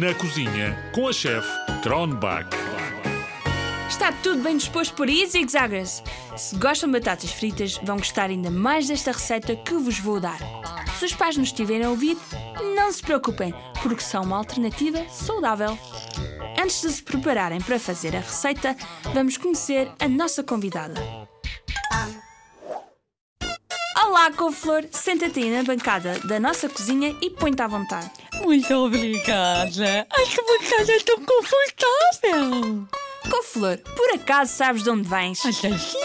Na cozinha com a chefe Kronbach. Está tudo bem disposto por aí, zigzaggers? Se gostam de batatas fritas, vão gostar ainda mais desta receita que vos vou dar. Se os pais nos estiverem a ouvir, não se preocupem, porque são uma alternativa saudável. Antes de se prepararem para fazer a receita, vamos conhecer a nossa convidada. Olá, couve-flor, senta-te aí na bancada da nossa cozinha e põe-te à vontade. Muito obrigada. Ai, que bancada tão confortável. Couve-flor, por acaso sabes de onde vens? Mas assim,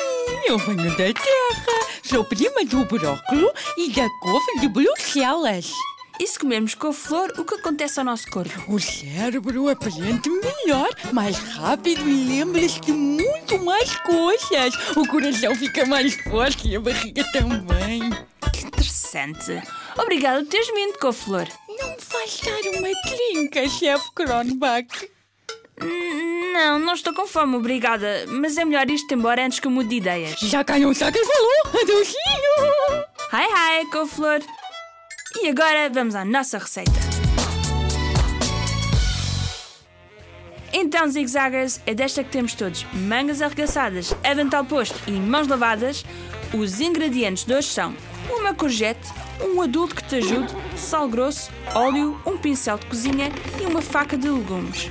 eu venho da terra. Sou prima do brócolo e da couve de Bruxelas. E se comermos couve-flor, o que acontece ao nosso corpo? O cérebro aprende melhor, mais rápido e lembra-se de muito mais coisas. O coração fica mais forte e a barriga também. Que interessante. Obrigada por teres vindo, couve-flor. Não vais dar uma trinca, chefe Kronbach. Hum, Não, não estou com fome, obrigada. Mas é melhor ir-te embora antes que eu mude de ideias. Já caiu um saco e falou. Adeusinho. Hi, hi, couve-flor. E agora vamos à nossa receita. Então, zigzaggers, é desta que temos todos mangas arregaçadas, avental posto e mãos lavadas. Os ingredientes de hoje são uma courgette, um adulto que te ajude, sal grosso, óleo, um pincel de cozinha e uma faca de legumes.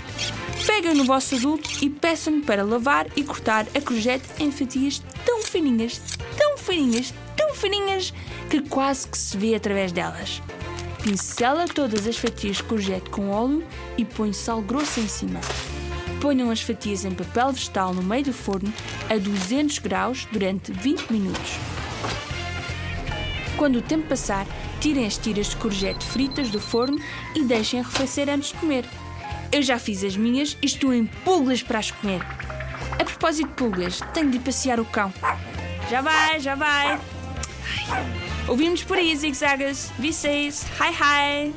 Peguem no vosso adulto e peçam-me para lavar e cortar a courgette em fatias tão fininhas, tão fininhas, tão fininhas que quase que se vê através delas. Pincela todas as fatias de courgette com óleo e põe sal grosso em cima. Ponham as fatias em papel vegetal no meio do forno a 200 graus durante 20 minutos. Quando o tempo passar, tirem as tiras de courgette fritas do forno e deixem arrefecer antes de comer. Eu já fiz as minhas e estou em pulgas para as comer. A propósito de pulgas, tenho de passear o cão. Já vai, já vai. Ai. Ouvimos por aí, zigzagas. Vocês, hi hi.